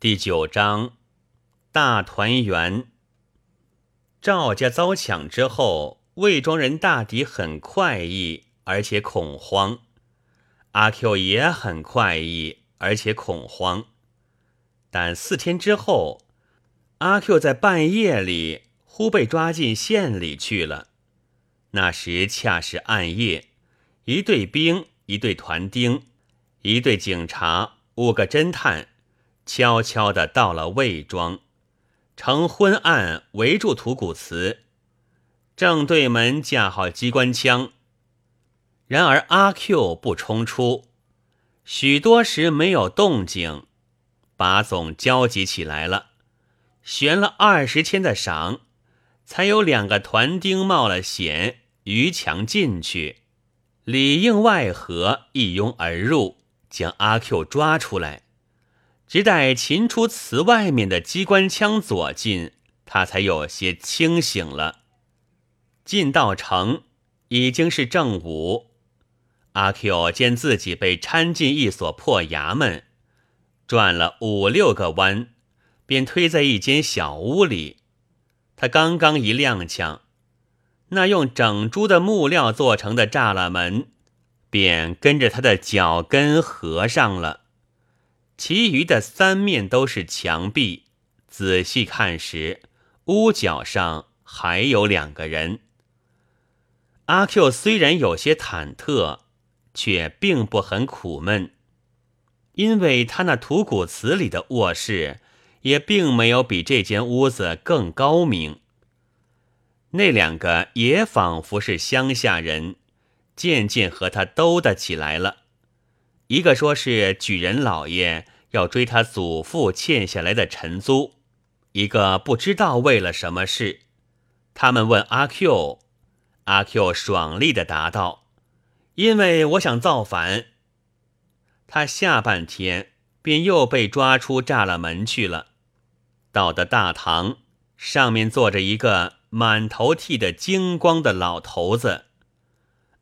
第九章大团圆。赵家遭抢之后，魏庄人大抵很快意，而且恐慌。阿 Q 也很快意，而且恐慌。但四天之后，阿 Q 在半夜里忽被抓进县里去了。那时恰是暗夜，一队兵，一队团丁，一队警察，五个侦探。悄悄地到了魏庄，乘昏暗围住土谷祠，正对门架好机关枪。然而阿 Q 不冲出，许多时没有动静，把总焦急起来了，悬了二十千的赏，才有两个团丁冒了险逾墙进去，里应外合，一拥而入，将阿 Q 抓出来。直待擒出祠外面的机关枪左近，他才有些清醒了。进到城已经是正午，阿 Q 见自己被搀进一所破衙门，转了五六个弯，便推在一间小屋里。他刚刚一踉跄，那用整株的木料做成的栅栏门，便跟着他的脚跟合上了。其余的三面都是墙壁，仔细看时，屋角上还有两个人。阿 Q 虽然有些忐忑，却并不很苦闷，因为他那土谷祠里的卧室也并没有比这间屋子更高明。那两个也仿佛是乡下人，渐渐和他兜得起来了。一个说是举人老爷要追他祖父欠下来的陈租，一个不知道为了什么事。他们问阿 Q，阿 Q 爽利的答道：“因为我想造反。”他下半天便又被抓出栅栏门去了。到的大堂，上面坐着一个满头剃得精光的老头子。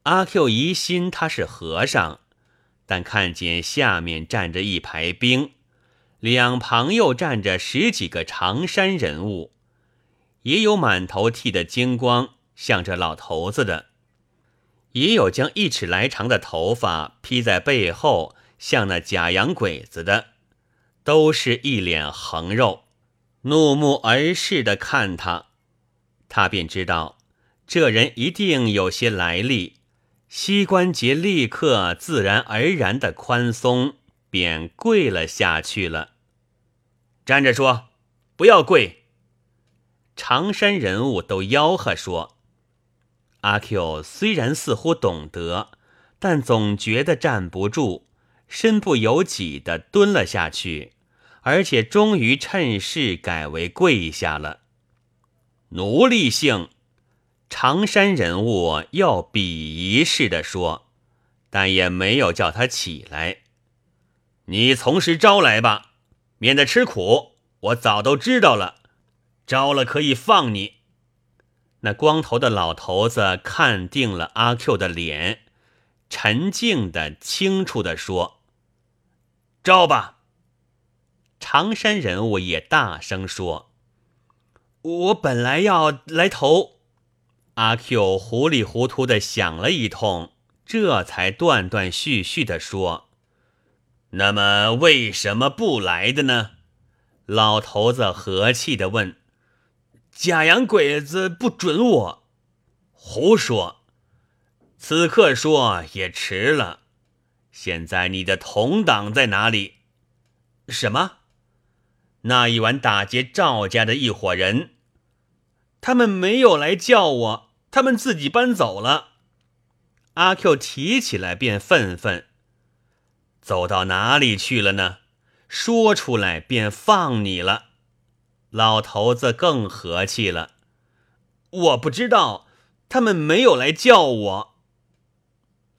阿 Q 疑心他是和尚。但看见下面站着一排兵，两旁又站着十几个长衫人物，也有满头剃的精光，像这老头子的；也有将一尺来长的头发披在背后，像那假洋鬼子的，都是一脸横肉，怒目而视的看他，他便知道这人一定有些来历。膝关节立刻自然而然的宽松，便跪了下去了。站着说，不要跪。长山人物都吆喝说：“阿 Q 虽然似乎懂得，但总觉得站不住，身不由己的蹲了下去，而且终于趁势改为跪下了。奴隶性。”长山人物要鄙夷似的说，但也没有叫他起来。你从实招来吧，免得吃苦。我早都知道了，招了可以放你。那光头的老头子看定了阿 Q 的脸，沉静的、清楚的说：“招吧。”长山人物也大声说：“我本来要来投。”阿 Q 糊里糊涂的想了一通，这才断断续续的说：“那么为什么不来的呢？”老头子和气的问：“假洋鬼子不准我。”胡说！此刻说也迟了。现在你的同党在哪里？什么？那一晚打劫赵家的一伙人，他们没有来叫我。他们自己搬走了，阿 Q 提起来便愤愤，走到哪里去了呢？说出来便放你了。老头子更和气了，我不知道，他们没有来叫我。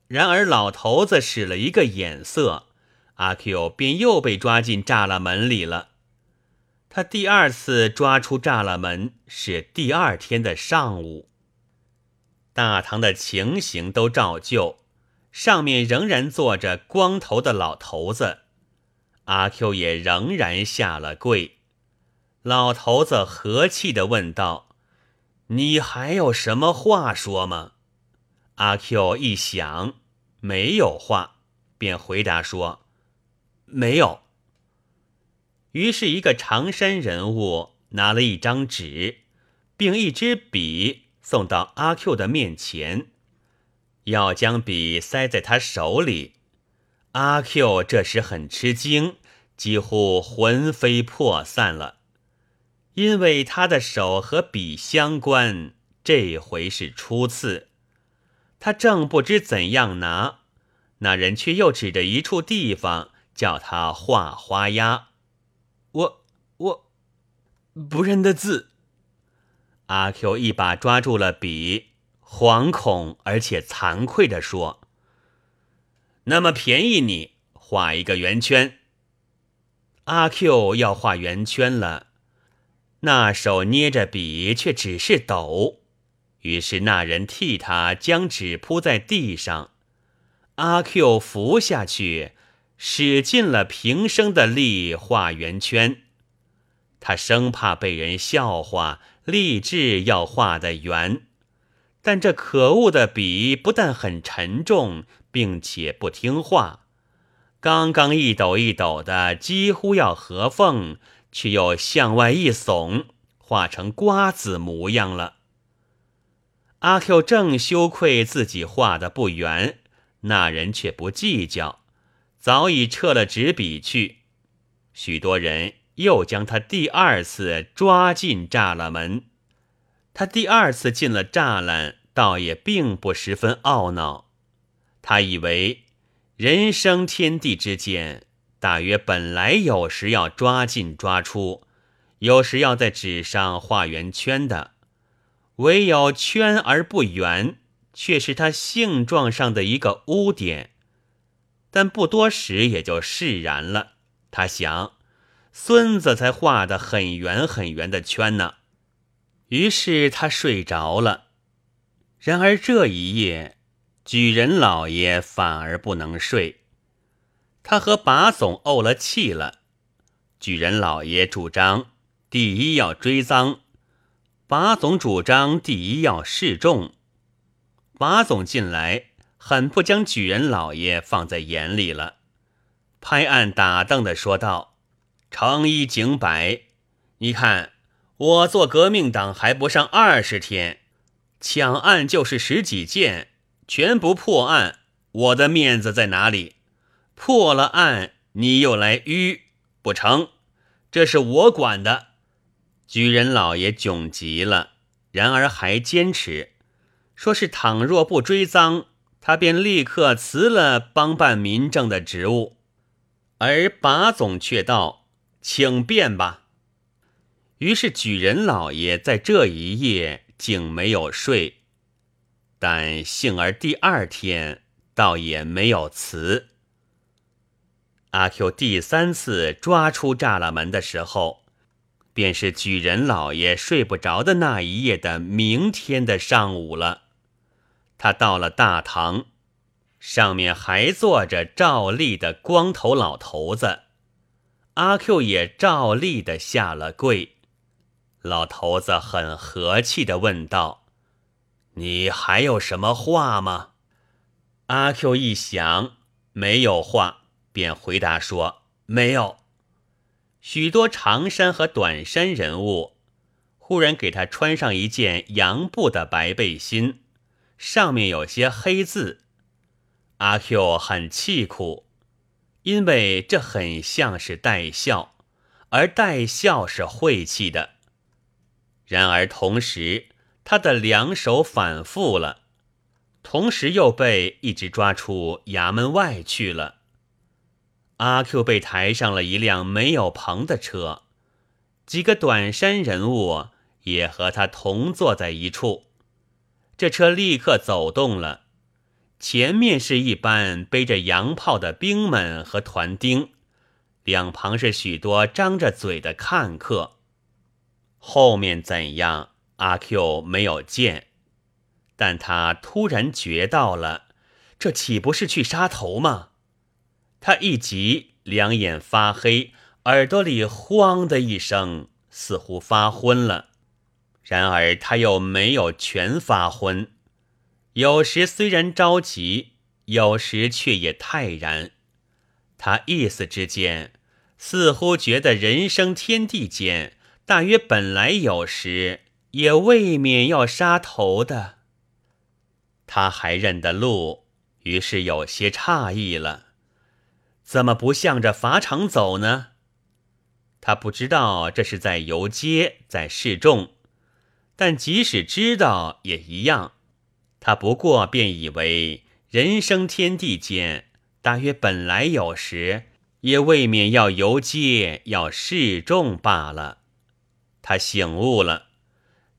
然而老头子使了一个眼色，阿 Q 便又被抓进栅栏门里了。他第二次抓出栅栏门是第二天的上午。大堂的情形都照旧，上面仍然坐着光头的老头子。阿 Q 也仍然下了跪。老头子和气地问道：“你还有什么话说吗？”阿 Q 一想，没有话，便回答说：“没有。”于是，一个长衫人物拿了一张纸，并一支笔，送到阿 Q 的面前，要将笔塞在他手里。阿 Q 这时很吃惊，几乎魂飞魄散了，因为他的手和笔相关，这回是初次。他正不知怎样拿，那人却又指着一处地方，叫他画花鸭。我我不认得字。阿 Q 一把抓住了笔，惶恐而且惭愧地说：“那么便宜你画一个圆圈。”阿 Q 要画圆圈了，那手捏着笔却只是抖。于是那人替他将纸铺在地上，阿 Q 伏下去，使尽了平生的力画圆圈。他生怕被人笑话，立志要画的圆。但这可恶的笔不但很沉重，并且不听话，刚刚一抖一抖的，几乎要合缝，却又向外一耸，画成瓜子模样了。阿 Q 正羞愧自己画的不圆，那人却不计较，早已撤了纸笔去。许多人又将他第二次抓进栅栏门。他第二次进了栅栏，倒也并不十分懊恼。他以为人生天地之间，大约本来有时要抓进抓出，有时要在纸上画圆圈的。唯有圈而不圆，却是他性状上的一个污点。但不多时也就释然了。他想，孙子才画的很圆很圆的圈呢。于是他睡着了。然而这一夜，举人老爷反而不能睡。他和把总怄了气了。举人老爷主张，第一要追赃。把总主张第一要示众，把总进来很不将举人老爷放在眼里了，拍案打凳的说道：“程一景百，你看我做革命党还不上二十天，抢案就是十几件，全不破案，我的面子在哪里？破了案你又来迂，不成？这是我管的。”举人老爷窘极了，然而还坚持，说是倘若不追赃，他便立刻辞了帮办民政的职务。而把总却道：“请便吧。”于是举人老爷在这一夜竟没有睡，但幸而第二天倒也没有辞。阿 Q 第三次抓出栅栏门的时候。便是举人老爷睡不着的那一夜的明天的上午了。他到了大堂，上面还坐着照例的光头老头子。阿 Q 也照例的下了跪。老头子很和气的问道：“你还有什么话吗？”阿 Q 一想没有话，便回答说：“没有。”许多长衫和短衫人物，忽然给他穿上一件洋布的白背心，上面有些黑字。阿 Q 很气苦，因为这很像是戴孝，而戴孝是晦气的。然而同时，他的两手反复了，同时又被一直抓出衙门外去了。阿 Q 被抬上了一辆没有棚的车，几个短衫人物也和他同坐在一处。这车立刻走动了，前面是一班背着洋炮的兵们和团丁，两旁是许多张着嘴的看客。后面怎样，阿 Q 没有见，但他突然觉到了，这岂不是去杀头吗？他一急，两眼发黑，耳朵里咣的一声，似乎发昏了。然而他又没有全发昏，有时虽然着急，有时却也泰然。他意思之间，似乎觉得人生天地间，大约本来有时也未免要杀头的。他还认得路，于是有些诧异了，怎么不向着法场走呢？他不知道这是在游街，在示众。但即使知道也一样，他不过便以为人生天地间，大约本来有时也未免要游街，要示众罢了。他醒悟了，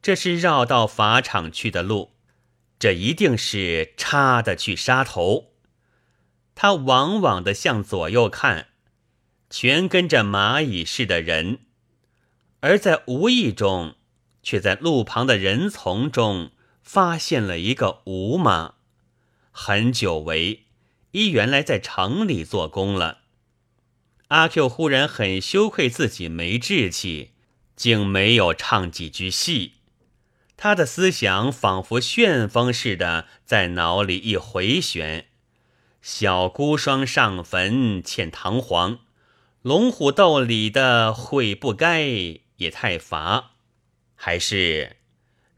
这是绕到法场去的路，这一定是插的去杀头。他往往的向左右看，全跟着蚂蚁似的人，而在无意中。却在路旁的人丛中发现了一个吴妈，很久违，一原来在城里做工了。阿 Q 忽然很羞愧自己没志气，竟没有唱几句戏。他的思想仿佛旋风似的在脑里一回旋：小孤孀上坟欠堂皇，龙虎斗里的悔不该也太乏。还是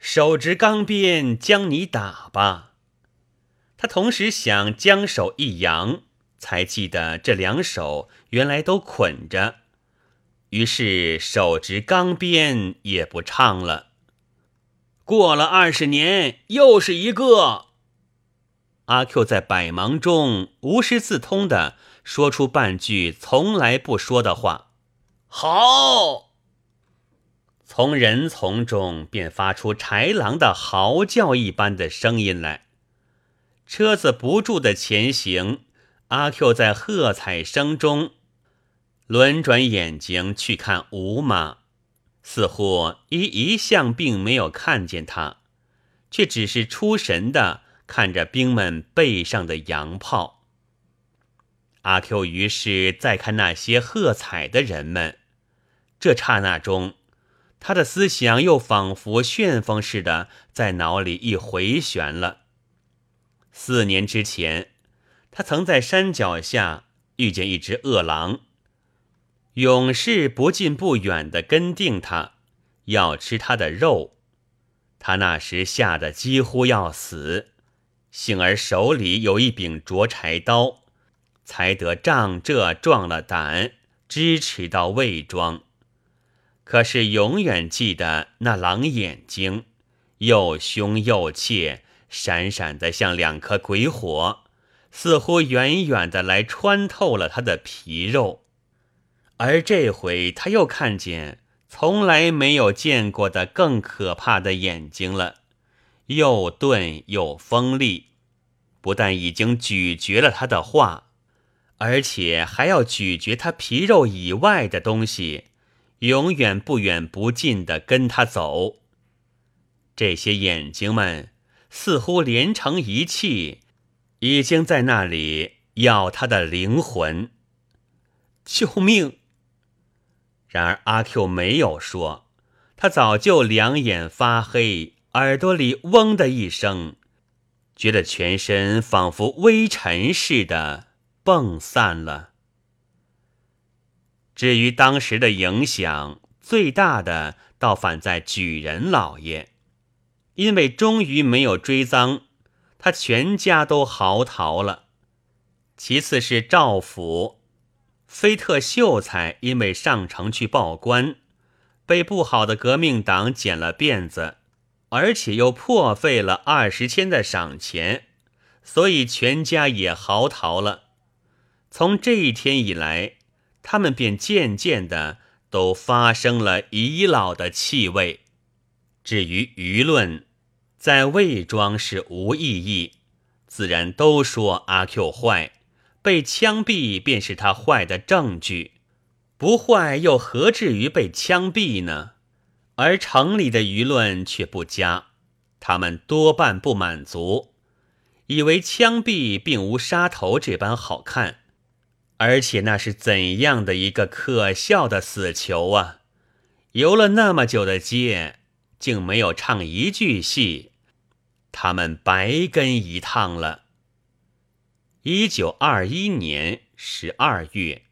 手执钢鞭将你打吧。他同时想将手一扬，才记得这两手原来都捆着，于是手执钢鞭也不唱了。过了二十年，又是一个。阿 Q 在百忙中无师自通的说出半句从来不说的话：“好。”从人丛中便发出豺狼的嚎叫一般的声音来，车子不住的前行。阿 Q 在喝彩声中轮转眼睛去看吴马，似乎一一向并没有看见他，却只是出神的看着兵们背上的洋炮。阿 Q 于是再看那些喝彩的人们，这刹那中。他的思想又仿佛旋风似的在脑里一回旋了。四年之前，他曾在山脚下遇见一只恶狼，勇士不近不远的跟定他，要吃他的肉。他那时吓得几乎要死，幸而手里有一柄斫柴刀，才得仗这壮了胆，支持到魏庄。可是永远记得那狼眼睛，又凶又怯，闪闪的像两颗鬼火，似乎远远的来穿透了他的皮肉。而这回他又看见从来没有见过的更可怕的眼睛了，又钝又锋利，不但已经咀嚼了他的话，而且还要咀嚼他皮肉以外的东西。永远不远不近的跟他走，这些眼睛们似乎连成一气，已经在那里要他的灵魂。救命！然而阿 Q 没有说，他早就两眼发黑，耳朵里嗡的一声，觉得全身仿佛微尘似的蹦散了。至于当时的影响最大的，倒反在举人老爷，因为终于没有追赃，他全家都嚎逃了。其次是赵府，菲特秀才因为上城去报官，被不好的革命党剪了辫子，而且又破费了二十千的赏钱，所以全家也嚎逃了。从这一天以来。他们便渐渐的都发生了遗老的气味。至于舆论，在魏庄是无意义，自然都说阿 Q 坏，被枪毙便是他坏的证据。不坏又何至于被枪毙呢？而城里的舆论却不佳，他们多半不满足，以为枪毙并无杀头这般好看。而且那是怎样的一个可笑的死囚啊！游了那么久的街，竟没有唱一句戏，他们白跟一趟了。一九二一年十二月。